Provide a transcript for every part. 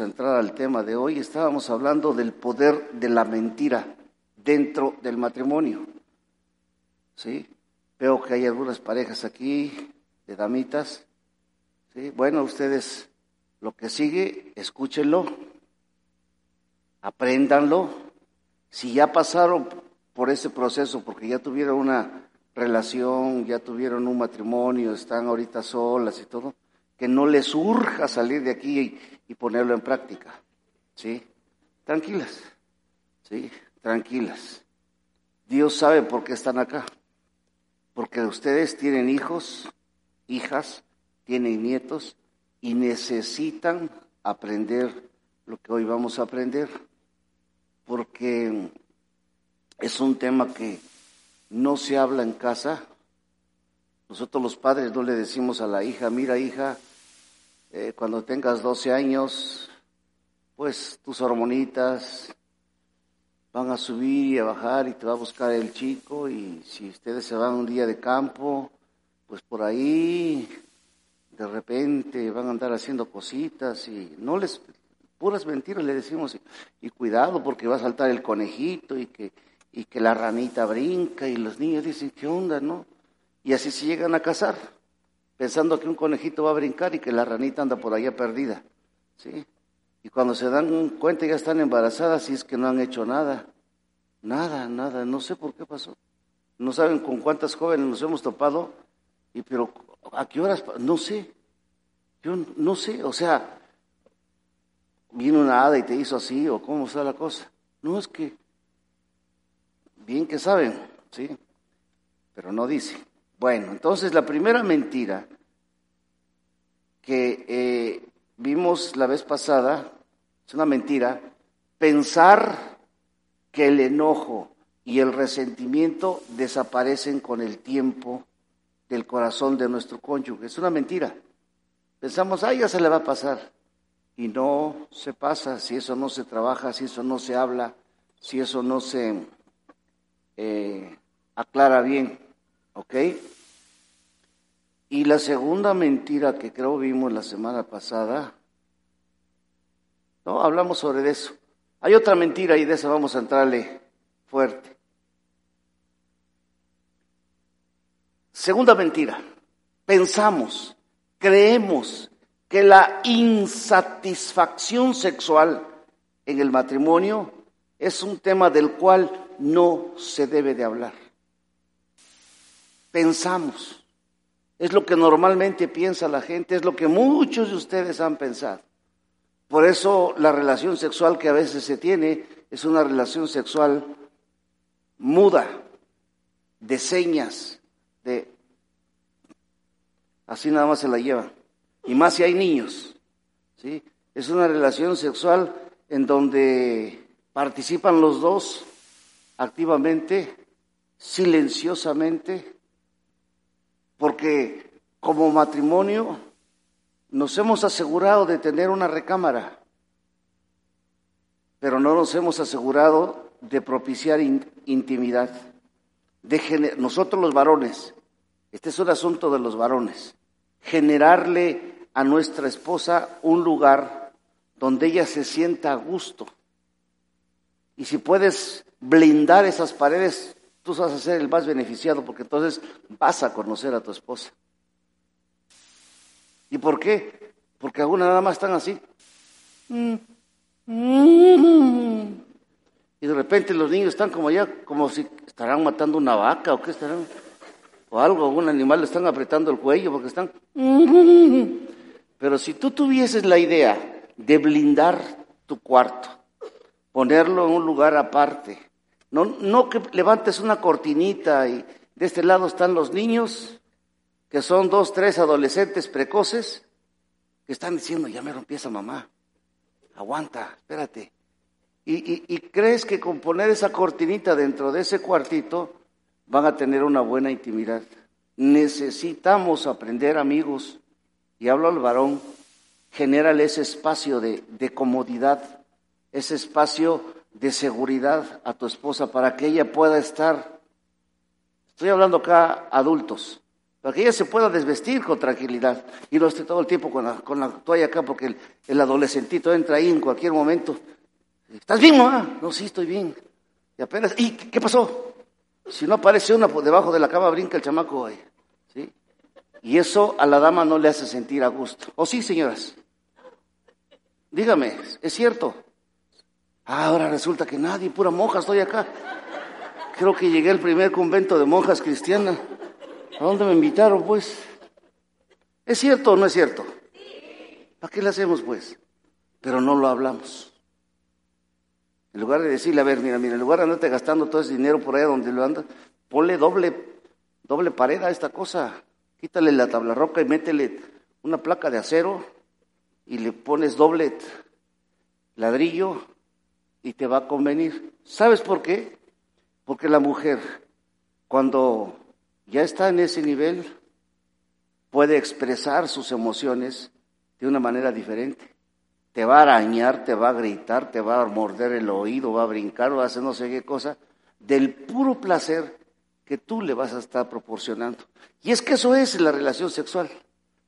Entrar al tema de hoy. Estábamos hablando del poder de la mentira dentro del matrimonio. ¿Sí? Veo que hay algunas parejas aquí de damitas. ¿Sí? Bueno, ustedes lo que sigue, escúchenlo, apréndanlo. Si ya pasaron por ese proceso, porque ya tuvieron una relación, ya tuvieron un matrimonio, están ahorita solas y todo, que no les surja salir de aquí y, ponerlo en práctica. ¿Sí? Tranquilas. ¿Sí? Tranquilas. Dios sabe por qué están acá. Porque ustedes tienen hijos, hijas, tienen nietos y necesitan aprender lo que hoy vamos a aprender. Porque es un tema que no se habla en casa. Nosotros los padres no le decimos a la hija, mira hija, eh, cuando tengas 12 años, pues tus hormonitas van a subir y a bajar y te va a buscar el chico y si ustedes se van un día de campo, pues por ahí de repente van a andar haciendo cositas y no les, puras mentiras le decimos y, cuidado porque va a saltar el conejito y que, y que la ranita brinca y los niños dicen, ¿qué onda, no? Y así se llegan a casar pensando que un conejito va a brincar y que la ranita anda por allá perdida. ¿sí? Y cuando se dan cuenta ya están embarazadas y es que no han hecho nada. Nada, nada, no sé por qué pasó. No saben con cuántas jóvenes nos hemos topado, y pero ¿a qué horas? No sé. Yo no sé, o sea, vino una hada y te hizo así, o cómo está la cosa. No es que, bien que saben, ¿sí? Pero no dice. Bueno, entonces la primera mentira que eh, vimos la vez pasada, es una mentira, pensar que el enojo y el resentimiento desaparecen con el tiempo del corazón de nuestro cónyuge. Es una mentira. Pensamos, ah, ya se le va a pasar. Y no se pasa si eso no se trabaja, si eso no se habla, si eso no se eh, aclara bien. ¿Ok? Y la segunda mentira que creo vimos la semana pasada, no, hablamos sobre eso. Hay otra mentira y de esa vamos a entrarle fuerte. Segunda mentira, pensamos, creemos que la insatisfacción sexual en el matrimonio es un tema del cual no se debe de hablar pensamos. Es lo que normalmente piensa la gente, es lo que muchos de ustedes han pensado. Por eso la relación sexual que a veces se tiene es una relación sexual muda, de señas, de... Así nada más se la llevan. Y más si hay niños. ¿sí? Es una relación sexual en donde participan los dos activamente, silenciosamente, porque como matrimonio nos hemos asegurado de tener una recámara, pero no nos hemos asegurado de propiciar intimidad. De nosotros los varones, este es un asunto de los varones, generarle a nuestra esposa un lugar donde ella se sienta a gusto. Y si puedes blindar esas paredes, tú vas a ser el más beneficiado porque entonces vas a conocer a tu esposa. ¿Y por qué? Porque algunas nada más están así. Y de repente los niños están como ya, como si estarán matando una vaca o qué estarán, o algo, algún animal le están apretando el cuello porque están. Pero si tú tuvieses la idea de blindar tu cuarto, ponerlo en un lugar aparte, no, no que levantes una cortinita y de este lado están los niños, que son dos, tres adolescentes precoces, que están diciendo, ya me rompí esa mamá, aguanta, espérate. Y, y, crees que con poner esa cortinita dentro de ese cuartito van a tener una buena intimidad. Necesitamos aprender, amigos, y hablo al varón, genérale ese espacio de, de comodidad, ese espacio de seguridad a tu esposa para que ella pueda estar, estoy hablando acá adultos, para que ella se pueda desvestir con tranquilidad y no esté todo el tiempo con la, con la toalla acá porque el, el, adolescentito entra ahí en cualquier momento. ¿Estás bien, mamá? No, sí, estoy bien. Y apenas, ¿y qué pasó? Si no aparece una por debajo de la cama, brinca el chamaco ahí. ¿sí? Y eso a la dama no le hace sentir a gusto. ¿O sí, señoras? Dígame, ¿es cierto? Ah, ahora resulta que nadie, pura monja estoy acá. Creo que llegué al primer convento de monjas cristianas. ¿A dónde me invitaron, pues? ¿Es cierto o no es cierto? ¿Para qué le hacemos, pues? Pero no lo hablamos. En lugar de decirle, a ver, mira, mira, en lugar de andarte gastando todo ese dinero por allá donde lo andas, ponle doble, doble pared a esta cosa. Quítale la tabla roca y métele una placa de acero y le pones doble ladrillo y te va a convenir. ¿Sabes por qué? Porque la mujer, cuando ya está en ese nivel, puede expresar sus emociones de una manera diferente. Te va a arañar, te va a gritar, te va a morder el oído, va a brincar, va a hacer no sé qué cosa, del puro placer que tú le vas a estar proporcionando. Y es que eso es la relación sexual.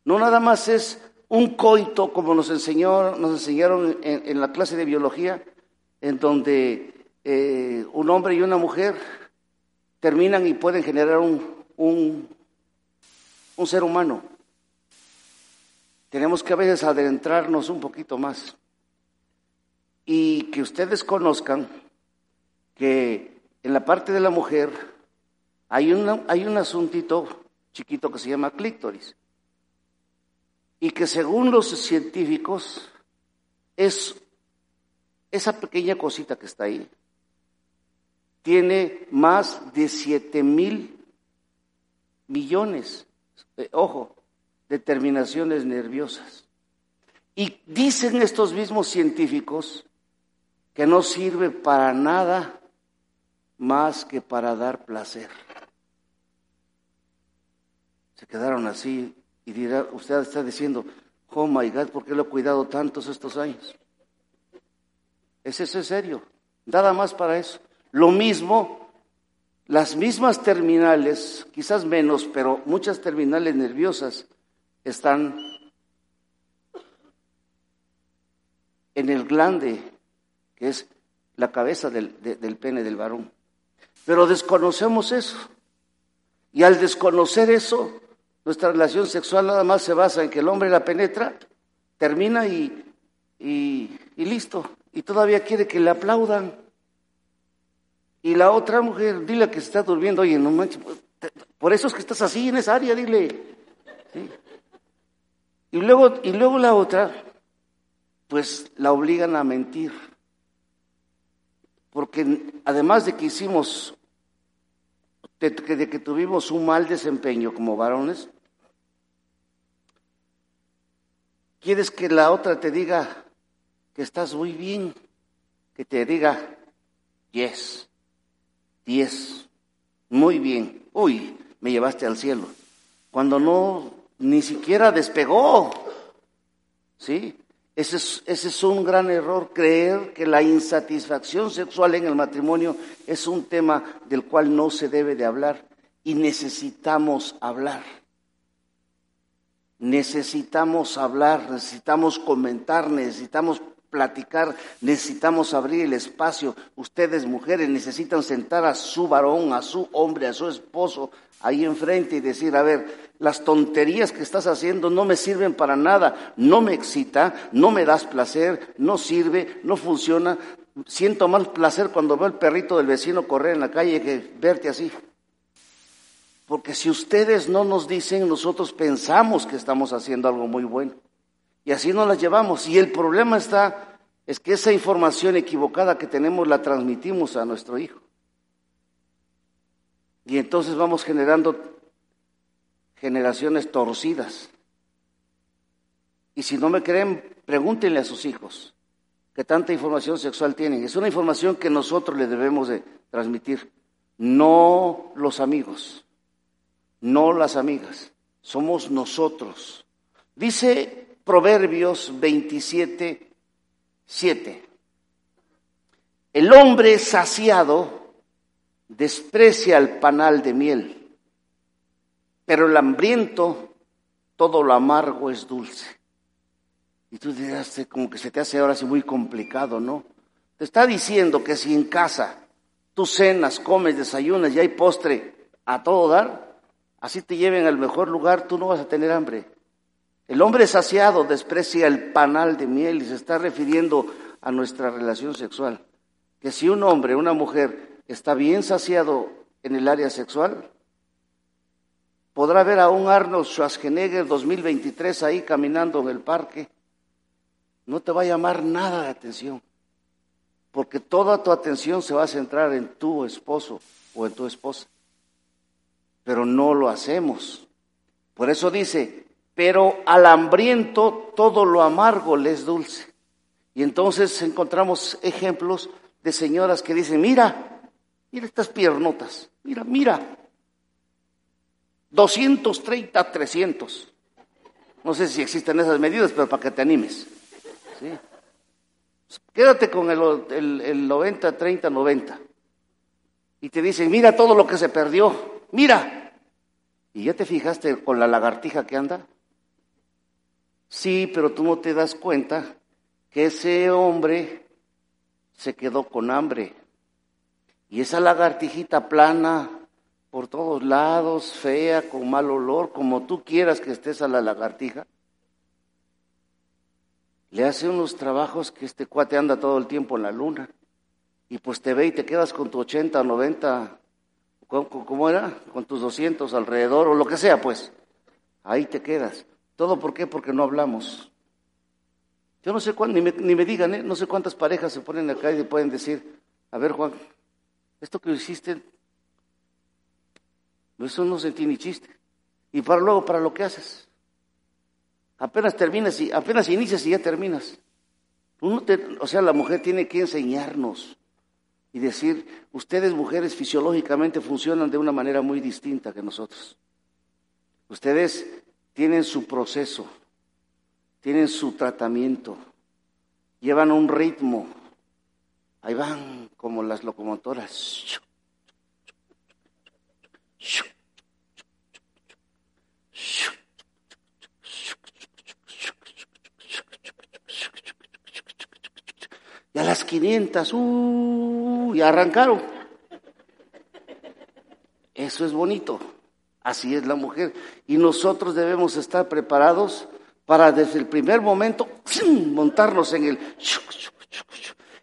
No nada más es un coito como nos enseñó, nos enseñaron en, la clase de biología, en donde eh, un hombre y una mujer terminan y pueden generar un, un, ser humano. Tenemos que a veces adentrarnos un poquito más y que ustedes conozcan que en la parte de la mujer hay, una, hay un asuntito chiquito que se llama clítoris y que según los científicos es esa pequeña cosita que está ahí tiene más de siete mil millones, eh, ojo, de terminaciones nerviosas. Y dicen estos mismos científicos que no sirve para nada más que para dar placer. Se quedaron así y dirá, usted está diciendo, oh my God, ¿por qué lo he cuidado tantos estos años? ¿Es eso serio? Nada más para eso. Lo mismo las mismas terminales, quizás menos, pero muchas terminales nerviosas están en el glande, que es la cabeza del, del pene del varón. Pero desconocemos eso. Y al desconocer eso, nuestra relación sexual nada más se basa en que el hombre la penetra, termina y, y, y listo. Y todavía quiere que le aplaudan. Y la otra mujer, dile que está durmiendo, oye, no manches, pues, por eso es que estás así en esa área, dile. Y, luego, y luego la otra, pues la obligan a mentir. Porque además de que hicimos, de que tuvimos un mal desempeño como varones, quieres que la otra te diga que estás muy bien, que te diga, yes. Diez. Muy bien. Uy, me llevaste al cielo. Cuando no, ni siquiera despegó. ¿Sí? Ese es, ese es un gran error, creer que la insatisfacción sexual en el matrimonio es un tema del cual no se debe de hablar y necesitamos hablar. Necesitamos hablar, necesitamos comentar, necesitamos platicar, necesitamos abrir el espacio. Ustedes, mujeres, necesitan sentar a su varón, a su hombre, a su esposo ahí enfrente y decir, a ver, las tonterías que estás haciendo no me sirven para nada, no me excita, no me das placer, no sirve, no funciona. Siento más placer cuando veo el perrito del vecino correr en la calle que verte así. Porque si ustedes no nos dicen, nosotros pensamos que estamos haciendo algo muy bueno. Y así nos las llevamos. Y el problema está, es que esa información equivocada que tenemos la transmitimos a nuestro hijo. Y entonces vamos generando generaciones torcidas. Y si no me creen, pregúntenle a sus hijos que tanta información sexual tienen. Es una información que nosotros le debemos de transmitir, no los amigos, no las amigas, somos nosotros. Dice Proverbios 27, 7. El hombre saciado desprecia el panal de miel, pero el hambriento todo lo amargo es dulce. Y tú dirás, como que se te hace ahora así muy complicado, ¿no? Te está diciendo que si en casa tú cenas, comes, desayunas y hay postre a todo dar, así te lleven al mejor lugar, tú no vas a tener hambre. El hombre saciado desprecia el panal de miel y se está refiriendo a nuestra relación sexual. Que si un hombre, una mujer está bien saciado en el área sexual, podrá ver a un Arnold Schwarzenegger 2023 ahí caminando en el parque no te va a llamar nada de atención, porque toda tu atención se va a centrar en tu esposo o en tu esposa. Pero no lo hacemos. Por eso dice, pero al hambriento todo lo amargo le es dulce. Y entonces encontramos ejemplos de señoras que dicen, mira, mira estas piernotas, mira, mira, 230, 300. No sé si existen esas medidas, pero para que te animes. Quédate con el, el, 90, 30, 90. Y te dicen, mira todo lo que se perdió, mira. ¿Y ya te fijaste con la lagartija que anda? Sí, pero tú no te das cuenta que ese hombre se quedó con hambre. Y esa lagartijita plana por todos lados, fea, con mal olor, como tú quieras que estés a la lagartija, le hace unos trabajos que este cuate anda todo el tiempo en la luna. Y pues te ve y te quedas con tu 80 o 90, ¿cómo era? Con tus 200 alrededor o lo que sea, pues. Ahí te quedas. ¿Todo por qué? Porque no hablamos. Yo no sé cuándo, ni me, ni me digan, ¿eh? no sé cuántas parejas se ponen acá y pueden decir, a ver Juan, esto que hiciste, eso no sentí ni chiste. Y para luego, para lo que haces. Apenas terminas y apenas inicias y ya terminas. o sea, la mujer tiene que enseñarnos y decir, ustedes mujeres fisiológicamente funcionan de una manera muy distinta que nosotros. Ustedes tienen su proceso, tienen su tratamiento, llevan un ritmo. Ahí van como las locomotoras. Y a las 500, uh, y arrancaron. Eso es bonito. Así es la mujer. Y nosotros debemos estar preparados para desde el primer momento montarnos en el...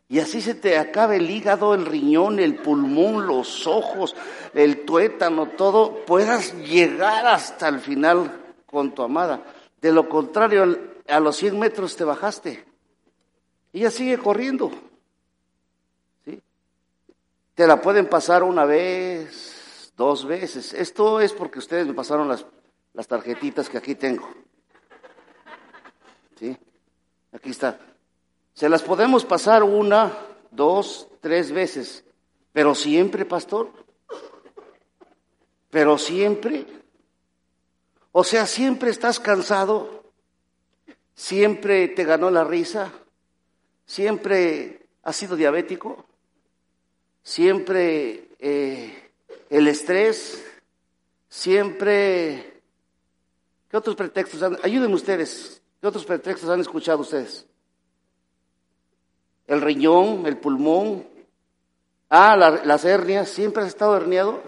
Y así se te acabe el hígado, el riñón, el pulmón, los ojos, el tuétano, todo, puedas llegar hasta el final con tu amada. De lo contrario, a los 100 metros te bajaste. Ella sigue corriendo. ¿sí? Te la pueden pasar una vez, dos veces. Esto es porque ustedes me pasaron las, las tarjetitas que aquí tengo. ¿Sí? Aquí está. Se las podemos pasar una, dos, tres veces. Pero siempre, pastor. Pero siempre. O sea, siempre estás cansado. Siempre te ganó la risa siempre ha sido diabético, siempre eh, el estrés, siempre... ¿Qué otros pretextos han... Ayúdenme ustedes, ¿qué otros pretextos han escuchado ustedes? El riñón, el pulmón, ah, las hernias, ¿siempre has estado herniado?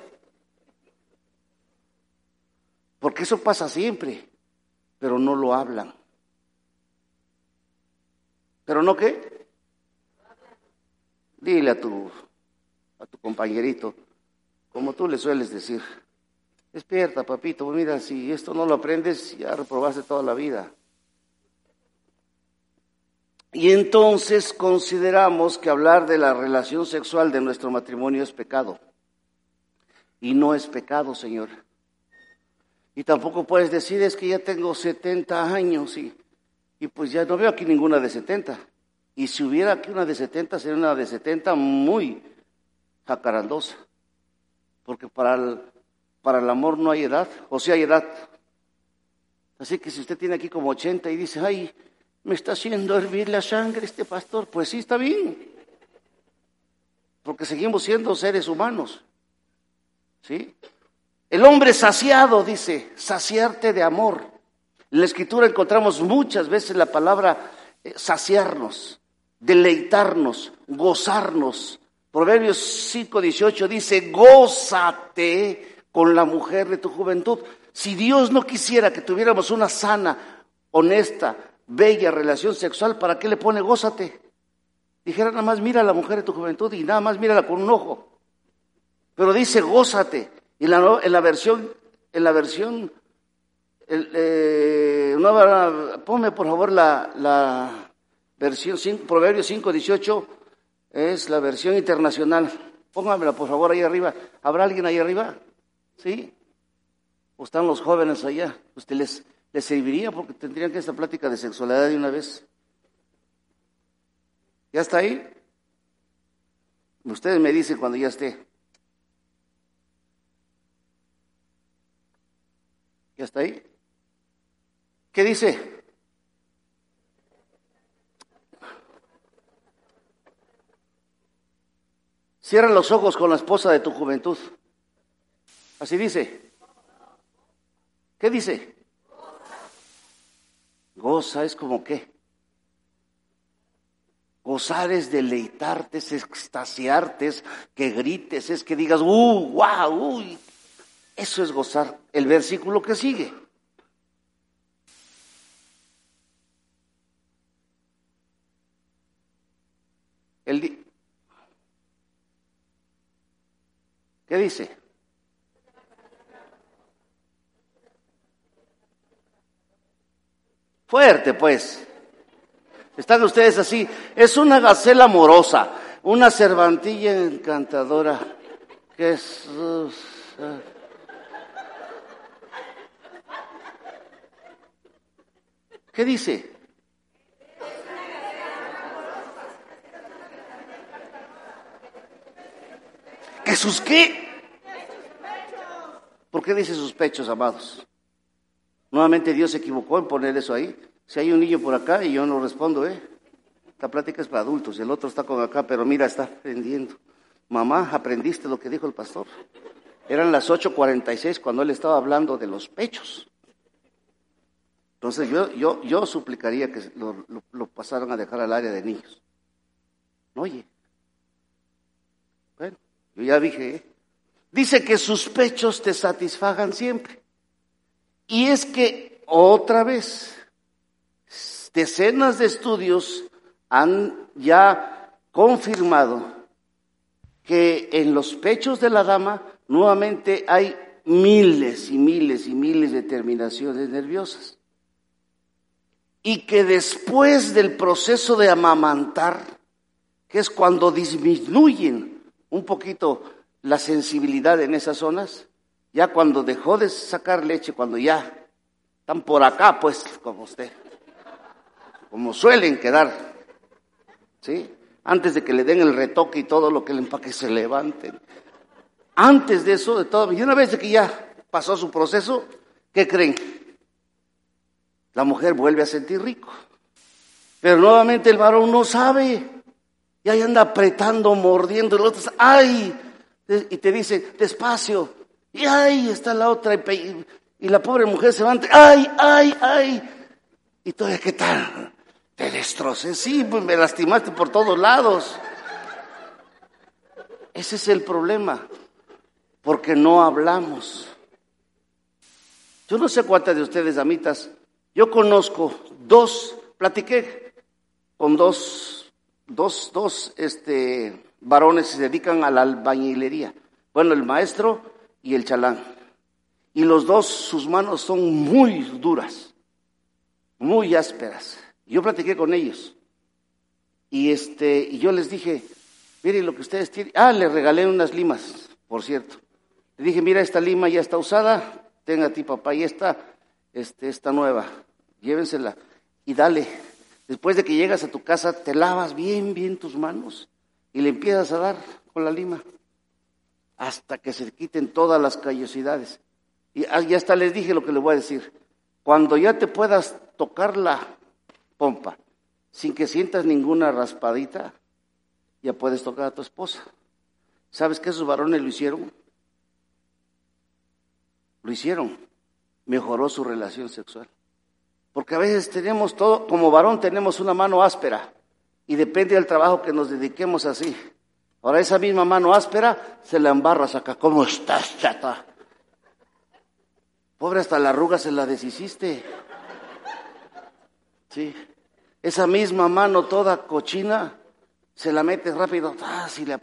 Porque eso pasa siempre, pero no lo hablan. ¿Pero no qué? Dile a tu, a tu compañerito, como tú le sueles decir, despierta, papito, mira, si esto no lo aprendes, ya reprobaste toda la vida. Y entonces consideramos que hablar de la relación sexual de nuestro matrimonio es pecado. Y no es pecado, Señor. Y tampoco puedes decir, es que ya tengo 70 años y, y pues ya no veo aquí ninguna de 70. Y si hubiera aquí una de 70, sería una de 70 muy jacarandosa. Porque para el, para el amor no hay edad, o si hay edad. Así que si usted tiene aquí como 80 y dice, ay, me está haciendo hervir la sangre este pastor, pues sí está bien. Porque seguimos siendo seres humanos. ¿Sí? El hombre saciado, dice, saciarte de amor. En la escritura encontramos muchas veces la palabra eh, saciarnos, deleitarnos, gozarnos. Proverbios 5:18 dice, gózate con la mujer de tu juventud. Si Dios no quisiera que tuviéramos una sana, honesta, bella relación sexual, ¿para qué le pone gózate? Dijera nada más mira a la mujer de tu juventud y nada más mírala con un ojo. Pero dice gózate. Y la, en la versión, en la versión, el, eh, ponme por favor la, la versión 5, Proverbios 5, 18, es la versión internacional. Póngamela por favor ahí arriba. ¿Habrá alguien ahí arriba? ¿Sí? ¿O están los jóvenes allá? ¿Usted les, les serviría porque tendrían que esta plática de sexualidad de una vez? ¿Ya está ahí? Ustedes me dicen cuando ya esté. ¿Ya está ahí? ¿Qué dice? Cierra los ojos con la esposa de tu juventud. Así dice. ¿Qué dice? Goza es como qué. Gozar es deleitarte, es extasiarte, es que grites, es que digas, uh, wow, uy, eso es gozar. El versículo que sigue. El ¿Qué dice? Fuerte, pues. Están ustedes así. Es una gacela amorosa, una cervantilla encantadora. Jesús. ¿Qué dice? ¿Que sus qué? ¿Por qué dice sus pechos, amados? Nuevamente Dios se equivocó en poner eso ahí. Si hay un niño por acá y yo no respondo, ¿eh? Esta plática es para adultos el otro está con acá, pero mira, está aprendiendo. Mamá, aprendiste lo que dijo el pastor. Eran las 8.46 cuando él estaba hablando de los pechos. Entonces yo, yo, yo suplicaría que lo, pasaran a dejar al área de niños. Oye, bueno, yo ya dije, ¿eh? dice que sus pechos te satisfagan siempre. Y es que otra vez, decenas de estudios han ya confirmado que en los pechos de la dama nuevamente hay miles y miles y miles de terminaciones nerviosas y que después del proceso de amamantar, que es cuando disminuyen un poquito la sensibilidad en esas zonas, ya cuando dejó de sacar leche, cuando ya están por acá, pues, como usted, como suelen quedar, ¿sí? Antes de que le den el retoque y todo lo que le empaque se levanten. Antes de eso, de todo, y una vez que ya pasó su proceso, ¿qué creen? la mujer vuelve a sentir rico. Pero nuevamente el varón no sabe. Y ahí anda apretando, mordiendo. Y el otro, ¡ay! Y te dice, despacio. Y ¡ay! Está la otra. Y, la pobre mujer se levanta, ¡ay! ¡ay! ¡ay! Y todavía, ¿qué tal? Te destrocé. Sí, pues me lastimaste por todos lados. Ese es el problema. Porque no hablamos. Yo no sé cuántas de ustedes, amitas, yo conozco dos, platiqué con dos, dos, dos este, varones se dedican a la albañilería. Bueno, el maestro y el chalán. Y los dos, sus manos son muy duras, muy ásperas. Yo platiqué con ellos. Y este, y yo les dije, miren lo que ustedes tienen. Ah, le regalé unas limas, por cierto. Le dije, mira, esta lima ya está usada, tenga a ti papá, y esta, este, esta nueva, llévensela y dale. Después de que llegas a tu casa, te lavas bien, bien tus manos y le empiezas a dar con la lima hasta que se quiten todas las callosidades. Y ah, ya hasta les dije lo que le voy a decir. Cuando ya te puedas tocar la pompa sin que sientas ninguna raspadita, ya puedes tocar a tu esposa. ¿Sabes que esos varones lo hicieron? Lo hicieron. Mejoró su relación sexual. Porque a veces tenemos todo, como varón tenemos una mano áspera y depende del trabajo que nos dediquemos así. Ahora esa misma mano áspera se la embarras acá. ¿Cómo estás, chata? Pobre, hasta la arruga se la deshiciste. Sí. Esa misma mano toda cochina, se la metes rápido. Ah, la,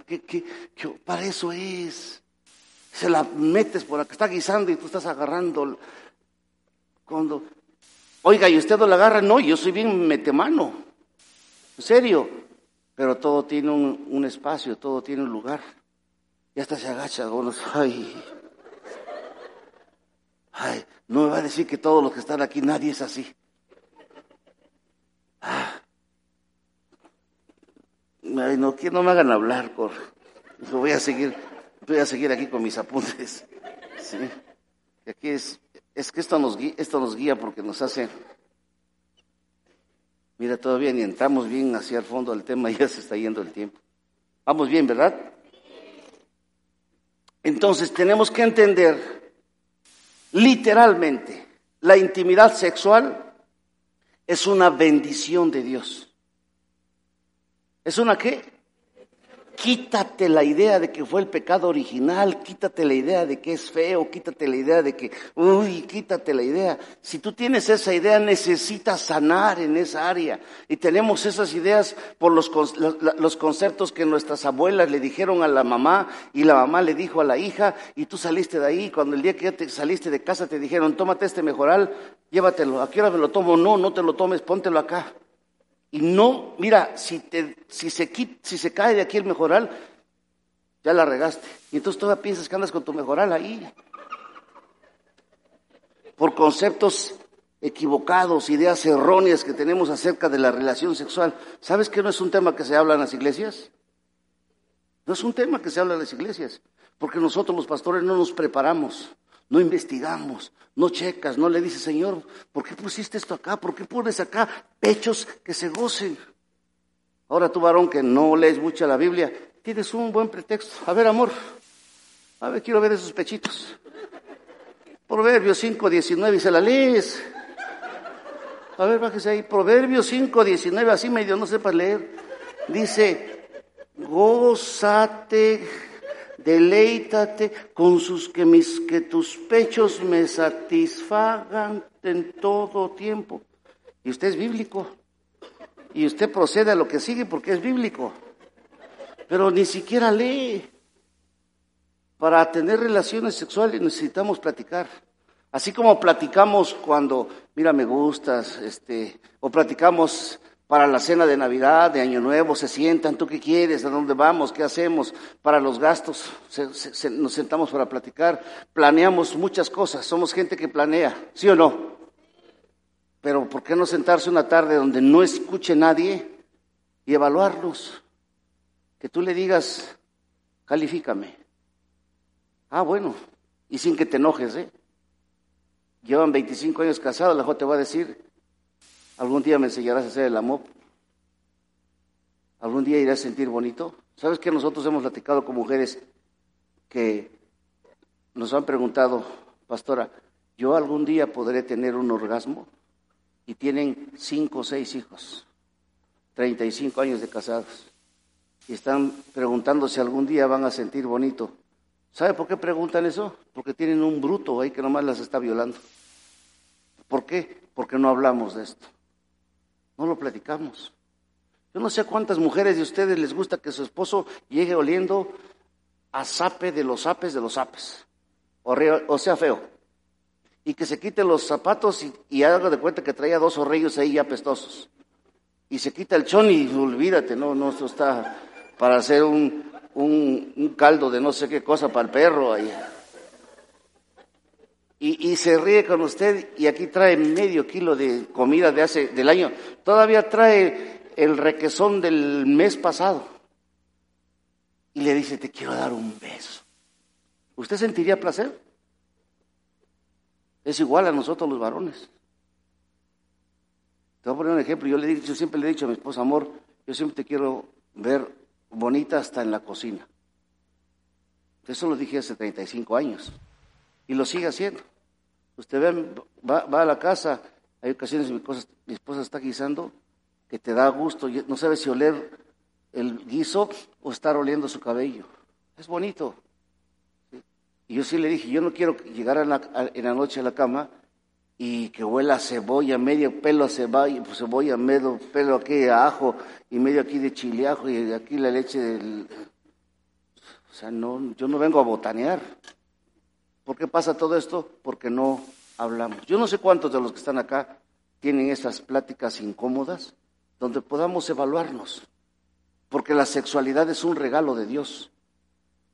para eso es. Se la metes por acá, está guisando y tú estás agarrando. Cuando, oiga, y usted no la agarra, no, yo soy bien metemano. En serio. Pero todo tiene un, un espacio, todo tiene un lugar. Y hasta se agacha, ay. Ay, no me va a decir que todos los que están aquí, nadie es así. Ah. Ay, no, que no me hagan hablar, por. Voy a seguir, voy a seguir aquí con mis apuntes. Sí. Aquí es, es que esto nos, guía, esto nos guía porque nos hace. Mira, todavía ni entramos bien hacia el fondo del tema, ya se está yendo el tiempo. Vamos bien, ¿verdad? Entonces tenemos que entender Literalmente, la intimidad sexual es una bendición de Dios. ¿Es una qué? Quítate la idea de que fue el pecado original, quítate la idea de que es feo, quítate la idea de que, uy, quítate la idea. Si tú tienes esa idea, necesitas sanar en esa área. Y tenemos esas ideas por los, los conceptos que nuestras abuelas le dijeron a la mamá y la mamá le dijo a la hija y tú saliste de ahí. Cuando el día que ya te saliste de casa te dijeron, tómate este mejoral, llévatelo. ¿A qué hora me lo tomo? No, no te lo tomes, póntelo acá. Y no, mira, si, te, si, se, si se cae de aquí el mejoral, ya la regaste. Y entonces todavía piensas que andas con tu mejoral ahí. Por conceptos equivocados, ideas erróneas que tenemos acerca de la relación sexual. ¿Sabes que no es un tema que se habla en las iglesias? No es un tema que se habla en las iglesias, porque nosotros los pastores no nos preparamos no investigamos, no checas, no le dices, Señor, ¿por qué pusiste esto acá? ¿Por qué pones acá pechos que se gocen? Ahora tú, varón, que no lees mucho la Biblia, tienes un buen pretexto. A ver, amor, a ver, quiero ver esos pechitos. Proverbios 5, 19, y se la lees. A ver, bájese ahí. Proverbios 5, 19, así medio no sepas leer. Dice, gózate deleítate con sus que mis que tus pechos me satisfagan en todo tiempo. Y usted es bíblico. Y usted procede a lo que sigue porque es bíblico. Pero ni siquiera lee. Para tener relaciones sexuales necesitamos platicar. Así como platicamos cuando, mira, me gustas, este, o platicamos para la cena de Navidad, de Año Nuevo, se sientan, ¿tú qué quieres? ¿A dónde vamos? ¿Qué hacemos? Para los gastos, nos sentamos para platicar, planeamos muchas cosas, somos gente que planea, ¿sí o no? Pero ¿por qué no sentarse una tarde donde no escuche nadie y evaluarlos? Que tú le digas, califícame. Ah, bueno, y sin que te enojes, ¿eh? Llevan 25 años casados, la J te va a decir, Algún día me enseñarás a hacer el amor. Algún día irás a sentir bonito. ¿Sabes que nosotros hemos platicado con mujeres que nos han preguntado, pastora, ¿yo algún día podré tener un orgasmo? Y tienen cinco o seis hijos, 35 años de casados. Y están preguntando si algún día van a sentir bonito. ¿Sabe por qué preguntan eso? Porque tienen un bruto ahí que nomás las está violando. ¿Por qué? Porque no hablamos de esto. No lo platicamos. Yo no sé cuántas mujeres de ustedes les gusta que su esposo llegue oliendo a sape de los apes de los apes, o, sea feo, y que se quite los zapatos y, haga de cuenta que traía dos horrillos ahí apestosos. y se quita el chón y olvídate, no, no, esto está para hacer un, un, caldo de no sé qué cosa para el perro ahí. Y, se ríe con usted y aquí trae medio kilo de comida de hace, del año. Todavía trae el requesón del mes pasado. Y le dice, te quiero dar un beso. ¿Usted sentiría placer? Es igual a nosotros los varones. Te voy a poner un ejemplo. Yo, le, yo siempre le he dicho a mi esposa, amor, yo siempre te quiero ver bonita hasta en la cocina. Eso lo dije hace 35 años. Y lo sigue haciendo. Usted ve, va, va a la casa, hay ocasiones mi, mi esposa está guisando, que te da gusto, no sabes si oler el guiso o estar oliendo su cabello. Es bonito. Y yo sí le dije, yo no quiero llegar en la noche a la cama y que huela a cebolla, medio pelo a cebolla, cebolla, medio pelo aquí de ajo y medio aquí de chileajo y aquí la leche del... O sea, no, yo no vengo a botanear. ¿Por qué pasa todo esto? Porque no hablamos. Yo no sé cuántos de los que están acá tienen esas pláticas incómodas donde podamos evaluarnos, porque la sexualidad es un regalo de Dios.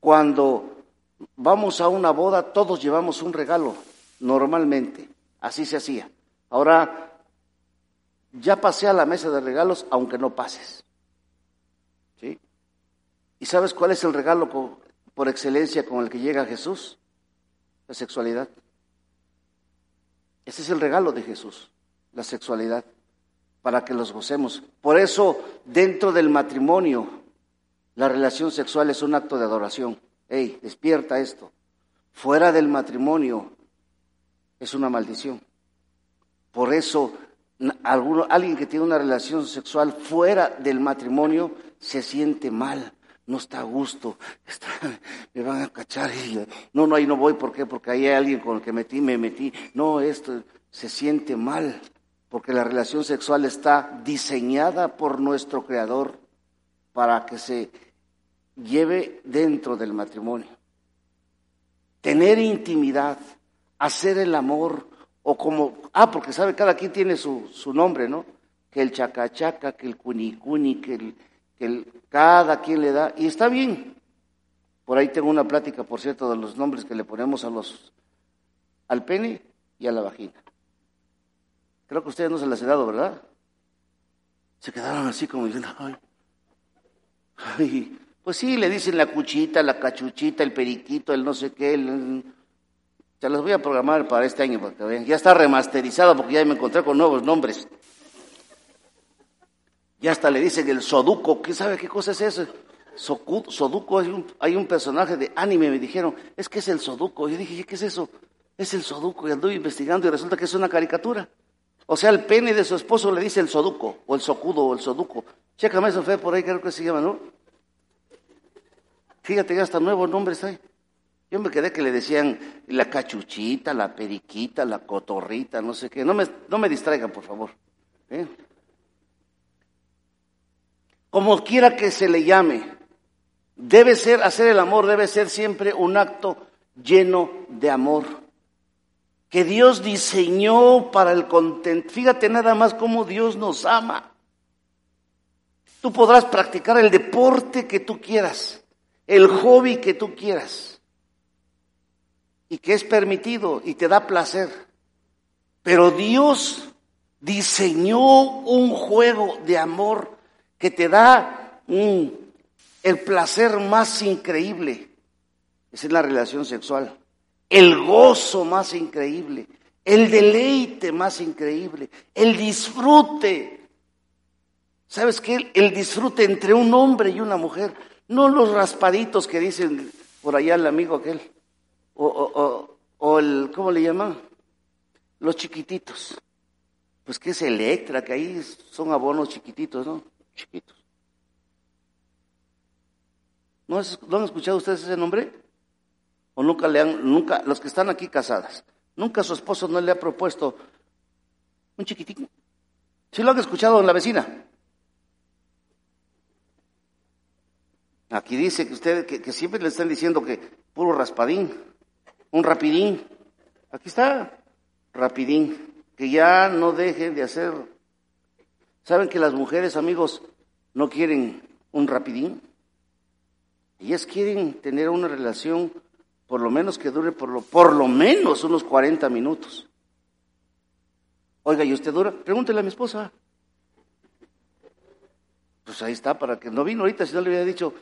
Cuando vamos a una boda, todos llevamos un regalo, normalmente. Así se hacía. Ahora, ya pasé a la mesa de regalos, aunque no pases. ¿Sí? ¿Y sabes cuál es el regalo por excelencia con el que llega Jesús? La sexualidad. Ese es el regalo de Jesús, la sexualidad, para que los gocemos. Por eso, dentro del matrimonio, la relación sexual es un acto de adoración. ¡Ey, despierta esto! Fuera del matrimonio, es una maldición. Por eso, alguno, alguien que tiene una relación sexual fuera del matrimonio se siente mal, no está a gusto, me van a cachar. Y, no, no, ahí no voy, ¿por qué? Porque ahí hay alguien con el que metí, me metí. No, esto se siente mal, porque la relación sexual está diseñada por nuestro Creador para que se lleve dentro del matrimonio. Tener intimidad hacer el amor, o como, ah, porque sabe, cada quien tiene su, su nombre, ¿no? Que el chacachaca, que el cunicuni, que el, que cada quien le da, y está bien. Por ahí tengo una plática, por cierto, de los nombres que le ponemos a los, al pene y a la vagina. Creo que ustedes no se las he dado, ¿verdad? Se quedaron así como diciendo, ay, ay. Pues sí, le dicen la cuchita, la cachuchita, el periquito, el no sé qué, el, se los voy a programar para este año para que vean. Ya está remasterizado porque ya me encontré con nuevos nombres. Ya hasta le dicen el Soduco. ¿Quién sabe qué cosa es eso? Soduco, hay un, hay un personaje de anime, me dijeron, es que es el Soduco. Yo dije, ¿qué es eso? Es el Soduco. Y anduve investigando y resulta que es una caricatura. O sea, el pene de su esposo le dice el Soduco, o el Socudo, o el Soduco. Chécame eso, fue por ahí, creo que se llama, ¿no? Fíjate, ya hasta nuevos nombres hay. Yo me quedé que le decían la cachuchita, la periquita, la cotorrita, no sé qué. No me, no me distraigan, por favor. ¿eh? Como quiera que se le llame, debe ser, hacer el amor debe ser siempre un acto lleno de amor. Que Dios diseñó para el contento. Fíjate nada más cómo Dios nos ama. Tú podrás practicar el deporte que tú quieras, el hobby que tú quieras y que es permitido y te da placer. Pero Dios diseñó un juego de amor que te da el placer más increíble. Esa es la relación sexual. El gozo más increíble. El deleite más increíble. El disfrute. ¿Sabes qué? El disfrute entre un hombre y una mujer. No los raspaditos que dicen por allá el amigo aquel o, o, el, ¿cómo le llaman? Los chiquititos. Pues que es Electra, que ahí son abonos chiquititos, ¿no? Chiquitos. ¿No, han escuchado ustedes ese nombre? ¿O nunca le han, nunca, los que están aquí casadas, nunca su esposo no le ha propuesto un chiquitito? ¿Sí lo han escuchado en la vecina? Aquí dice que ustedes, que, que siempre le están diciendo que puro raspadín un rapidín. Aquí está, rapidín. Que ya no dejen de hacer ¿Saben que las mujeres, amigos, no quieren un rapidín? Ellas quieren tener una relación por lo menos que dure por lo, por lo menos unos 40 minutos. Oiga, ¿y usted dura? Pregúntele a mi esposa. Pues ahí está, para que no vino ahorita, si no le hubiera dicho,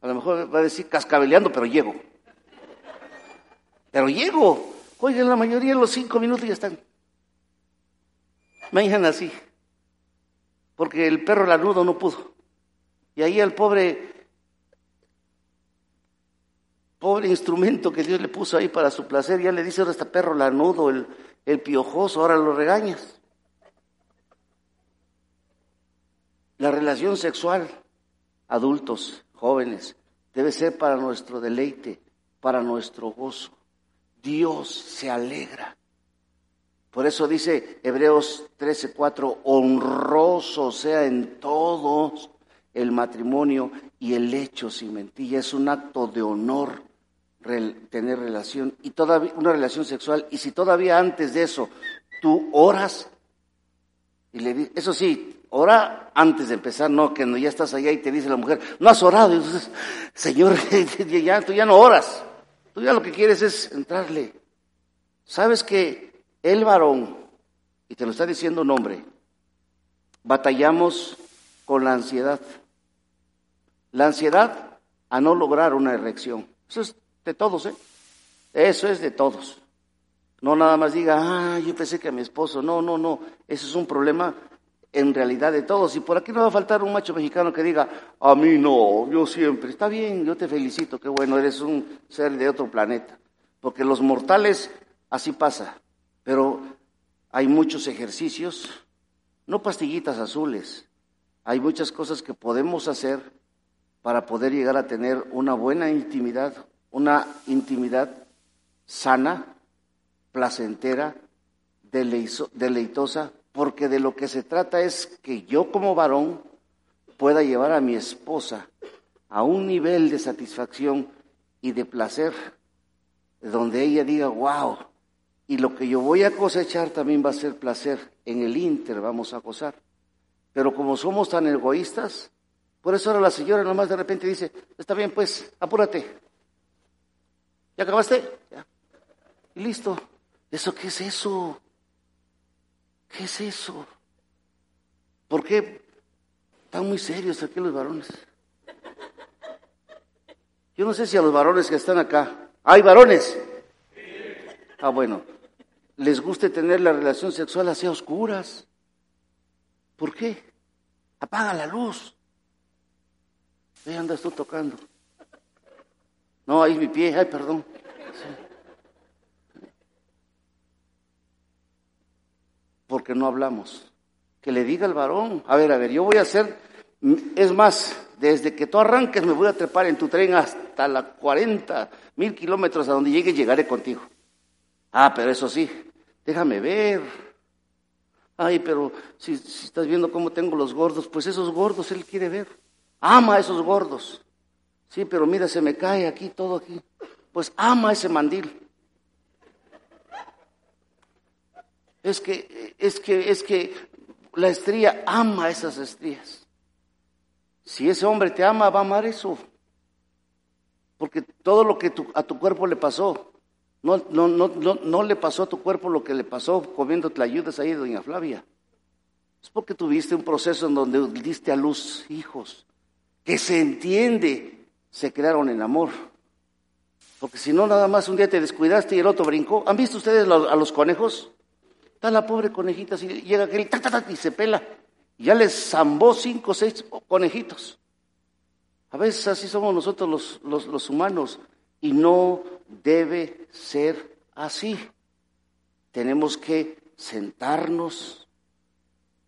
a lo mejor va a decir cascabeleando, pero llego. Pero llego. Oiga, la mayoría de los cinco minutos ya están. Me dijeron así. Porque el perro lanudo no pudo. Y ahí el pobre, pobre instrumento que Dios le puso ahí para su placer, ya le dice ahora este perro lanudo, el piojoso, ahora lo regañas. La relación sexual, adultos, jóvenes, debe ser para nuestro deleite, para nuestro gozo. Dios se alegra. Por eso dice Hebreos 13:4, honroso sea en todos el matrimonio y el hecho sin mentira. Es un acto de honor tener relación y todavía una relación sexual. Y si todavía antes de eso tú oras y le eso sí, ora antes de empezar, no que no, ya estás allá y te dice la mujer, no has orado. entonces, Señor, ya, tú ya no oras. Tú ya lo que quieres es entrarle. Sabes que el varón, y te lo está diciendo un hombre, batallamos con la ansiedad. La ansiedad a no lograr una erección. Eso es de todos, ¿eh? Eso es de todos. No nada más diga, ah, yo pensé que a mi esposo. No, no, no. Eso es un problema en realidad de todos. Y por aquí no va a faltar un macho mexicano que diga, a mí no, yo siempre. Está bien, yo te felicito, qué bueno, eres un ser de otro planeta. Porque los mortales, así pasa. Pero hay muchos ejercicios, no pastillitas azules. Hay muchas cosas que podemos hacer para poder llegar a tener una buena intimidad, una intimidad sana, placentera, deleitosa, porque de lo que se trata es que yo como varón pueda llevar a mi esposa a un nivel de satisfacción y de placer, donde ella diga, wow, y lo que yo voy a cosechar también va a ser placer, en el inter vamos a gozar. Pero como somos tan egoístas, por eso ahora la señora nomás de repente dice, está bien, pues, apúrate. ¿Ya acabaste? Ya. Y listo. ¿Eso qué es eso? ¿Qué es eso? ¿Por qué están muy serios aquí los varones? Yo no sé si a los varones que están acá, ¿hay varones? Ah, bueno, les guste tener la relación sexual hacia oscuras. ¿Por qué? Apaga la luz. Ahí andas tú tocando. No, ahí mi pie, ay, perdón. Porque no hablamos. Que le diga al varón, a ver, a ver, yo voy a hacer, es más, desde que tú arranques me voy a trepar en tu tren hasta las 40 mil kilómetros a donde llegue llegaré contigo. Ah, pero eso sí, déjame ver. Ay, pero si, estás viendo cómo tengo los gordos, pues esos gordos él quiere ver. Ama a esos gordos. Sí, pero mira, se me cae aquí todo aquí. Pues ama ese mandil. Es que, es que, es que la estría ama esas estrías. Si ese hombre te ama, va a amar eso. Porque todo lo que a tu cuerpo le pasó, no, no, no, no, no le pasó a tu cuerpo lo que le pasó comiendo ayudas ahí, doña Flavia. Es porque tuviste un proceso en donde diste a luz hijos que se entiende, se crearon en amor. Porque si no, nada más un día te descuidaste y el otro brincó. ¿Han visto ustedes a los conejos? Está la pobre conejita, si llega aquel y se pela. Y ya les zambó cinco o seis conejitos. A veces así somos nosotros los, los humanos y no debe ser así. Tenemos que sentarnos,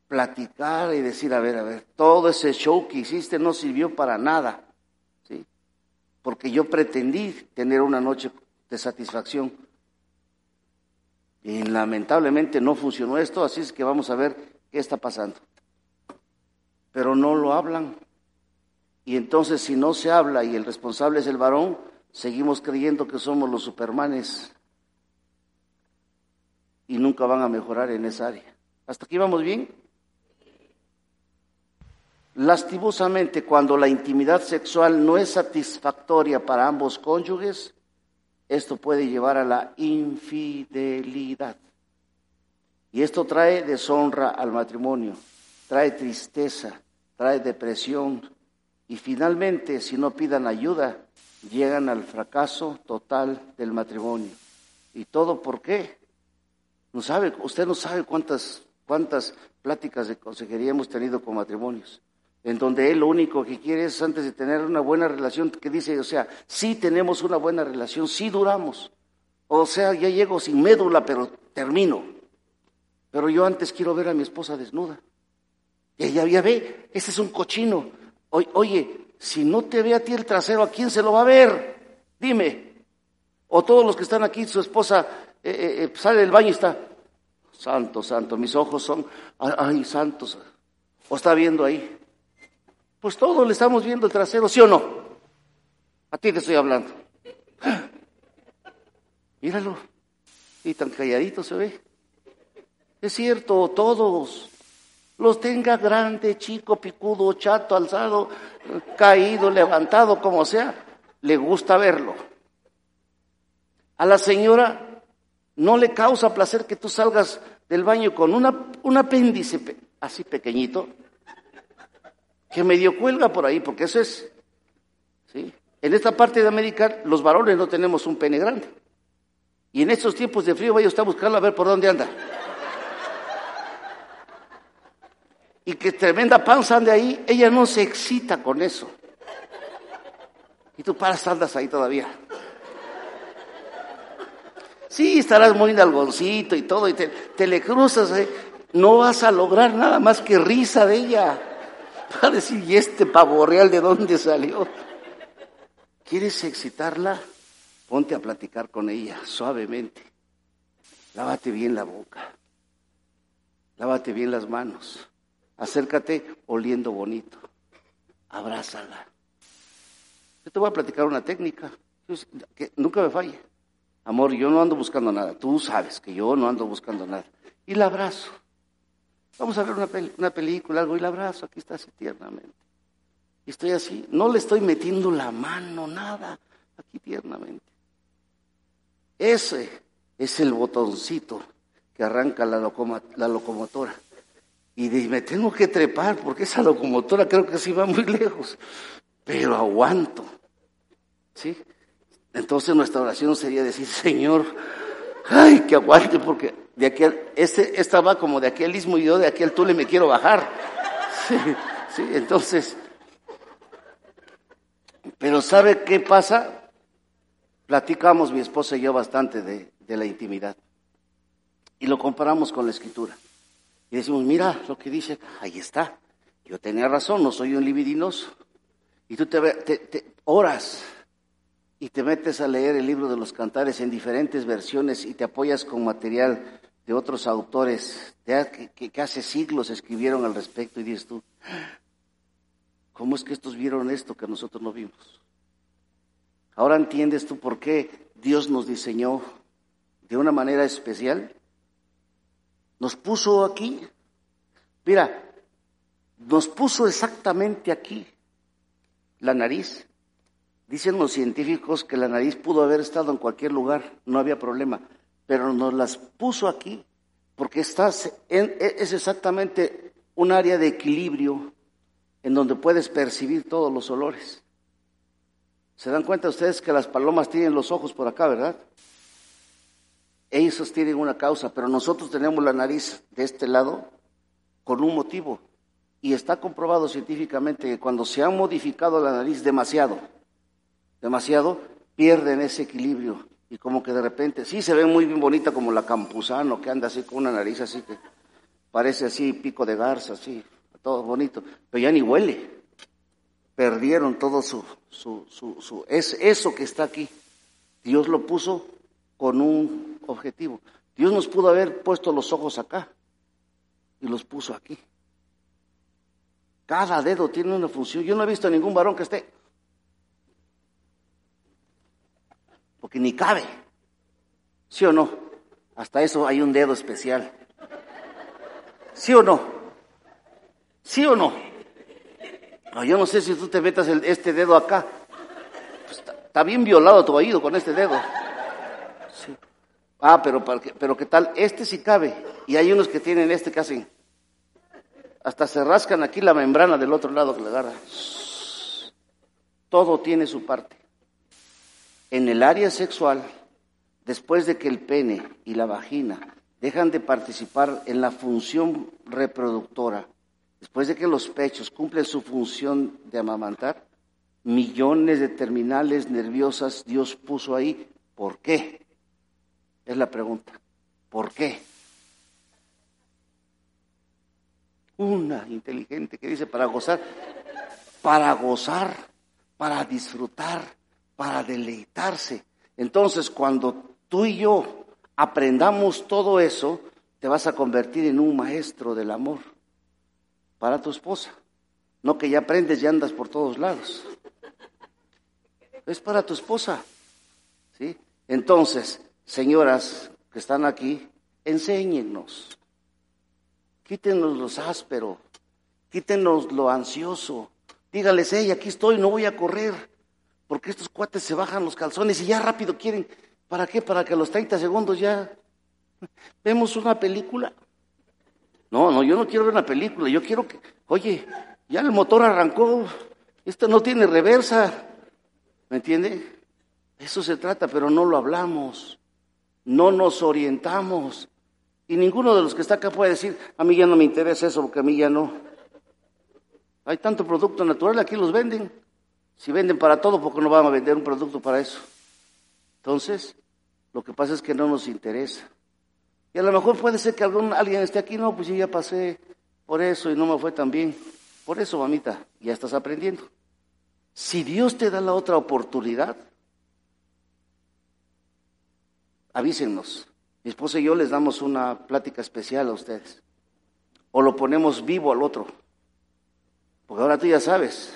platicar y decir, a ver, a ver, todo ese show que hiciste no sirvió para nada, ¿sí? Porque yo pretendí tener una noche de satisfacción. Y lamentablemente no funcionó esto, así es que vamos a ver qué está pasando. Pero no lo hablan. Y entonces si no se habla y el responsable es el varón, seguimos creyendo que somos los supermanes y nunca van a mejorar en esa área. ¿Hasta aquí vamos bien? Lastimosamente, cuando la intimidad sexual no es satisfactoria para ambos cónyuges, esto puede llevar a la infidelidad. Y esto trae deshonra al matrimonio, trae tristeza, trae depresión y finalmente, si no pidan ayuda, llegan al fracaso total del matrimonio. ¿Y todo por qué? No sabe, usted no sabe cuántas, cuántas pláticas de consejería hemos tenido con matrimonios, en donde él lo único que quiere es antes de tener una buena relación, que dice, o sea, sí tenemos una buena relación, sí duramos. O sea, ya llego sin médula, pero termino. Pero yo antes quiero ver a mi esposa desnuda. Y ella ya ve, ese es un cochino. Oye, si no te ve a ti el trasero, ¿a quién se lo va a ver? Dime. O todos los que están aquí, su esposa eh, eh, eh, sale del baño y está, santo, santo, mis ojos son, ay, santos. O está viendo ahí. Pues todos le estamos viendo el trasero, ¿sí o no? A ti te estoy hablando. Míralo. Y tan calladito se ve. Es cierto, todos. Los tenga grande, chico, picudo, chato, alzado, caído, levantado, como sea, le gusta verlo. A la señora no le causa placer que tú salgas del baño con una, un apéndice así pequeñito, que medio cuelga por ahí, porque eso es, ¿sí? En esta parte de América los varones no tenemos un pene grande. Y en estos tiempos de frío vaya usted a buscarlo a ver por dónde anda. Y que tremenda panza ande ahí, ella no se excita con eso. Y tú paras, andas ahí todavía. Sí, estarás muy nalgoncito y todo, y te, le cruzas, ¿eh? no vas a lograr nada más que risa de ella. Va a decir, ¿y este pavo real de dónde salió? ¿Quieres excitarla? Ponte a platicar con ella suavemente. Lávate bien la boca. Lávate bien las manos. Acércate oliendo bonito. Abrázala. Yo te voy a platicar una técnica que nunca me falle. Amor, yo no ando buscando nada. Tú sabes que yo no ando buscando nada. Y la abrazo. Vamos a ver una, película, algo, y la abrazo. Aquí está así tiernamente. Y estoy así. No le estoy metiendo la mano, nada. Aquí tiernamente. Ese es el botoncito que arranca la locomotora. Y me tengo que trepar porque esa locomotora creo que sí va muy lejos, pero aguanto. ¿Sí? Entonces nuestra oración sería decir, Señor, ay, que aguante porque de aquel, este, esta va como de aquel mismo y yo de aquel tú le me quiero bajar. Sí, sí, entonces, pero ¿sabe qué pasa? Platicamos mi esposa y yo bastante de, de la intimidad y lo comparamos con la escritura. Y decimos, mira lo que dice, ahí está. Yo tenía razón, no soy un libidinoso. Y tú te, te, oras y te metes a leer el libro de los cantares en diferentes versiones y te apoyas con material de otros autores que, que hace siglos escribieron al respecto y dices tú, ¿cómo es que estos vieron esto que nosotros no vimos? Ahora entiendes tú por qué Dios nos diseñó de una manera especial nos puso aquí, mira, nos puso exactamente aquí la nariz. Dicen los científicos que la nariz pudo haber estado en cualquier lugar, no había problema, pero nos las puso aquí porque estás en, es exactamente un área de equilibrio en donde puedes percibir todos los olores. ¿Se dan cuenta ustedes que las palomas tienen los ojos por acá, verdad? Ellos tienen una causa, pero nosotros tenemos la nariz de este lado con un motivo. Y está comprobado científicamente que cuando se ha modificado la nariz demasiado, demasiado, pierden ese equilibrio. Y como que de repente, sí se ve muy bien bonita como la campusano, que anda así con una nariz así que parece así pico de garza, así, todo bonito, pero ya ni huele. Perdieron todo su, su, su, su es eso que está aquí. Dios lo puso con un objetivo. Dios nos pudo haber puesto los ojos acá y los puso aquí. Cada dedo tiene una función. Yo no he visto ningún varón que esté. Porque ni cabe. ¿Sí o no? Hasta eso hay un dedo especial. ¿Sí o no? ¿Sí o no? yo no sé si tú te metas este dedo acá. Pues, está, bien violado tu oído con este dedo. Ah, pero, pero ¿qué tal? Este sí cabe. Y hay unos que tienen este casi. Hasta se rascan aquí la membrana del otro lado que le agarra. Todo tiene su parte. En el área sexual, después de que el pene y la vagina dejan de participar en la función reproductora, después de que los pechos cumplen su función de amamantar, millones de terminales nerviosas Dios puso ahí. ¿Por qué? Es la pregunta. ¿Por qué? Una inteligente que dice para gozar, para gozar, para disfrutar, para deleitarse. Entonces, cuando tú y yo aprendamos todo eso, te vas a convertir en un maestro del amor para tu esposa. No que ya aprendes y andas por todos lados. Es para tu esposa. ¿sí? Entonces, señoras que están aquí, enséñennos. Quítenos los ásperos, quítenos lo ansioso. Dígales, hey, aquí estoy, no voy a correr, porque estos cuates se bajan los calzones y ya rápido quieren ¿Para qué? Para que a los 30 segundos ya vemos una película. No, no, yo no quiero ver una película, yo quiero que, oye, ya el motor arrancó, esto no tiene reversa, ¿me entiende? Eso se trata, pero no lo hablamos, no nos orientamos. Y ninguno de los que está acá puede decir, a mí ya no me interesa eso, porque a mí ya no. Hay tanto producto natural, aquí los venden. Si venden para todo, ¿por qué no van a vender un producto para eso? Entonces, lo que pasa es que no nos interesa. Y a lo mejor puede ser que algún, alguien esté aquí, no, pues yo ya pasé por eso y no me fue tan bien. Por eso, mamita, ya estás aprendiendo. Si Dios te da la otra oportunidad, avísenos. Mi esposa y yo les damos una plática especial a ustedes. O lo ponemos vivo al otro. Porque ahora tú ya sabes.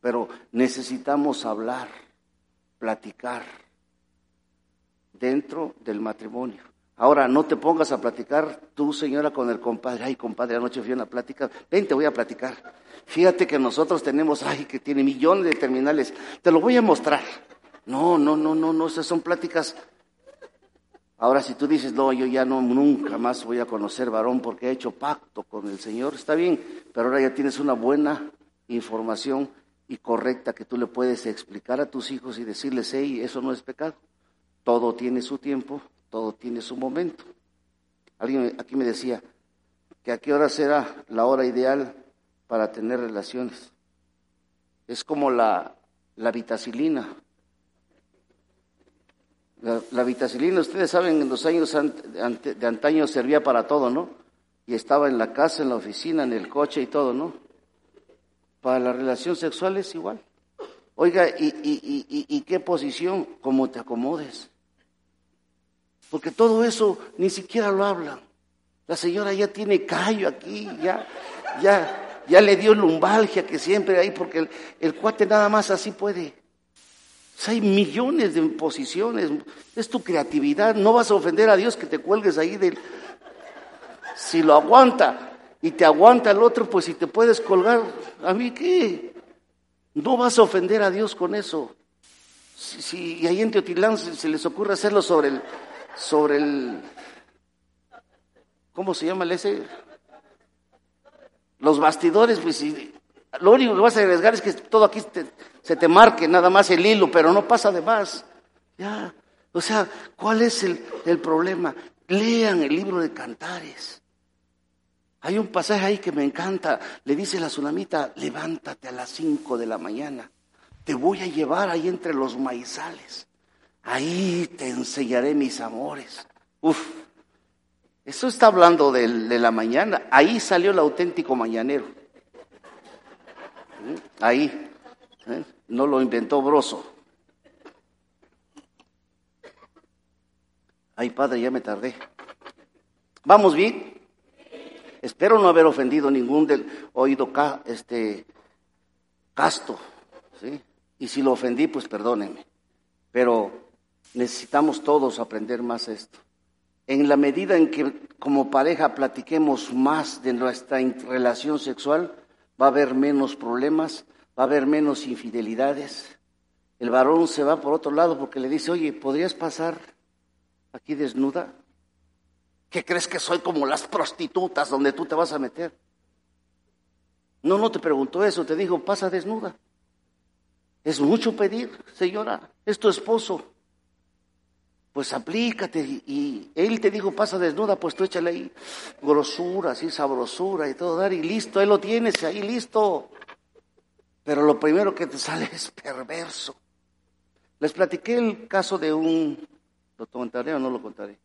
Pero necesitamos hablar, platicar dentro del matrimonio. Ahora, no te pongas a platicar tú, señora, con el compadre. Ay, compadre, anoche fui a una plática. Ven, te voy a platicar. Fíjate que nosotros tenemos, ay, que tiene millones de terminales. Te lo voy a mostrar. No, no, no, no, no, esas son pláticas. Ahora, si tú dices, no, yo ya no, nunca más voy a conocer varón porque he hecho pacto con el Señor, está bien, pero ahora ya tienes una buena información y correcta que tú le puedes explicar a tus hijos y decirles, hey, eso no es pecado. Todo tiene su tiempo, todo tiene su momento. Alguien aquí me decía que a qué hora será la hora ideal para tener relaciones. Es como la, la vitacilina. La, vitacilina, ustedes saben, en los años de antaño servía para todo, ¿no? Y estaba en la casa, en la oficina, en el coche y todo, ¿no? Para la relación sexual es igual. Oiga, ¿y, y, qué posición? Como te acomodes. Porque todo eso ni siquiera lo hablan. La señora ya tiene callo aquí, ya, ya, ya le dio lumbalgia que siempre hay, porque el, cuate nada más así puede. Hay millones de posiciones, es tu creatividad, no vas a ofender a Dios que te cuelgues ahí del... Si lo aguanta y te aguanta el otro, pues si te puedes colgar, ¿a mí qué? No vas a ofender a Dios con eso. Si, y ahí en Teotilán se les ocurre hacerlo sobre el, sobre el, ¿cómo se llama el ese? Los bastidores, pues lo único que vas a arriesgar es que todo aquí se te marque nada más el hilo, pero no pasa de más. Ya, o sea, ¿cuál es el, el problema? Lean el libro de cantares. Hay un pasaje ahí que me encanta. Le dice la tsunamita, levántate a las cinco de la mañana. Te voy a llevar ahí entre los maizales. Ahí te enseñaré mis amores. Uf, eso está hablando de, la mañana. Ahí salió el auténtico mañanero. Ahí. ¿eh? No lo inventó Broso. Ay, padre, ya me tardé. ¿Vamos bien? Espero no haber ofendido ningún del oído este, casto. ¿sí? Y si lo ofendí, pues perdónenme. Pero Necesitamos todos aprender más esto. En la medida en que como pareja platiquemos más de nuestra relación sexual, va a haber menos problemas, va a haber menos infidelidades. El varón se va por otro lado porque le dice, oye, ¿podrías pasar aquí desnuda? ¿Qué crees que soy como las prostitutas donde tú te vas a meter? No, no te preguntó eso, te dijo, pasa desnuda. Es mucho pedir, señora, es tu esposo. Pues aplícate y, él te dijo, pasa desnuda, pues tú échale ahí grosura, así sabrosura y todo, dar y listo, él lo tienes ahí listo. Pero lo primero que te sale es perverso. Les platiqué el caso de un, ¿lo contaré o no lo contaré?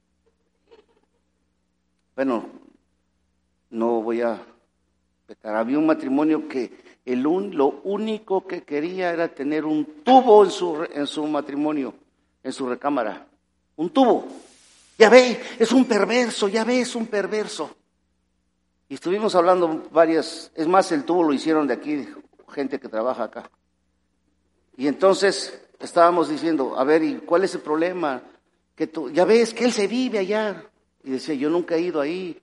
Bueno, no voy a pecar. Había un matrimonio que el lo único que quería era tener un tubo en su, en su matrimonio, en su recámara. Un tubo. Ya ve, es un perverso, ya ve, es un perverso. Y estuvimos hablando varias, es más, el tubo lo hicieron de aquí, gente que trabaja acá. Y entonces estábamos diciendo, a ver, ¿y cuál es el problema? Que tú, ya ves que él se vive allá. Y decía, yo nunca he ido ahí.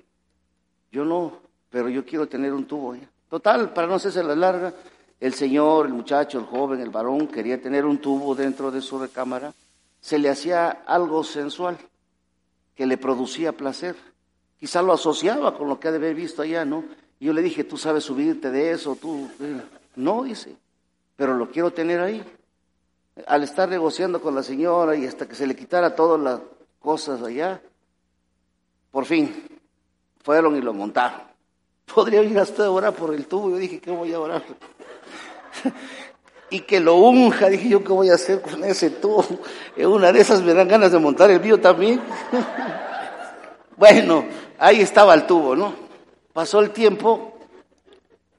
Yo no, pero yo quiero tener un tubo allá. Total, para no hacerse la larga, el señor, el muchacho, el joven, el varón quería tener un tubo dentro de su recámara. Se le hacía algo sensual que le producía placer. Quizá lo asociaba con lo que ha de haber visto allá, ¿no? Y yo le dije, tú sabes subirte de eso, tú. No, dice, pero lo quiero tener ahí. Al estar negociando con la señora y hasta que se le quitara todas las cosas allá, por fin fueron y lo montaron. Podría ir hasta ahora por el tubo. Yo dije, ¿qué voy a orar? y que lo unja. Dije yo, ¿qué voy a hacer con ese tubo? En una de esas me dan ganas de montar el mío también. bueno, ahí estaba el tubo, ¿no? Pasó el tiempo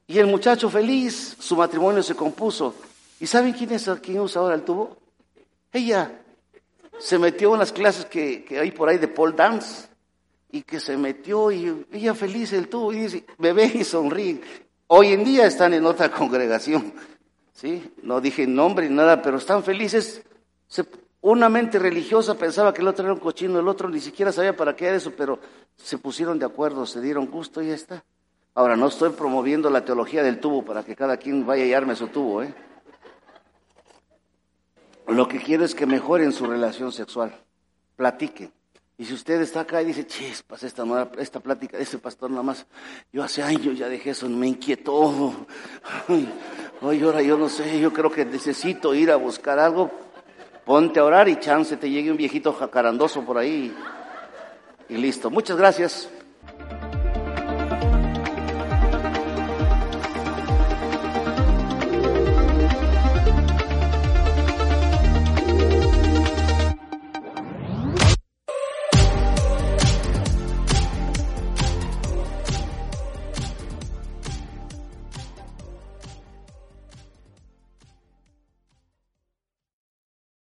y el muchacho feliz, su matrimonio se compuso. ¿Y saben quién es quién usa ahora el tubo? Ella se metió en las clases que, que hay por ahí de pole dance y que se metió y ella feliz el tubo y dice, me y sonríe. Hoy en día están en otra congregación, ¿sí? No dije nombre ni nada, pero están felices. una mente religiosa pensaba que el otro era un cochino, el otro ni siquiera sabía para qué era eso, pero se pusieron de acuerdo, se dieron gusto y ya está. Ahora, no estoy promoviendo la teología del tubo para que cada quien vaya y arme su tubo, ¿eh? Lo que quiero es que mejoren su relación sexual, platiquen. Y si usted está acá y dice, chispas, esta, esta plática de ese pastor nada más, yo hace años ya dejé eso, me inquietó. hoy ahora yo no sé, yo creo que necesito ir a buscar algo. Ponte a orar y chance te llegue un viejito jacarandoso por ahí. Y listo. Muchas gracias.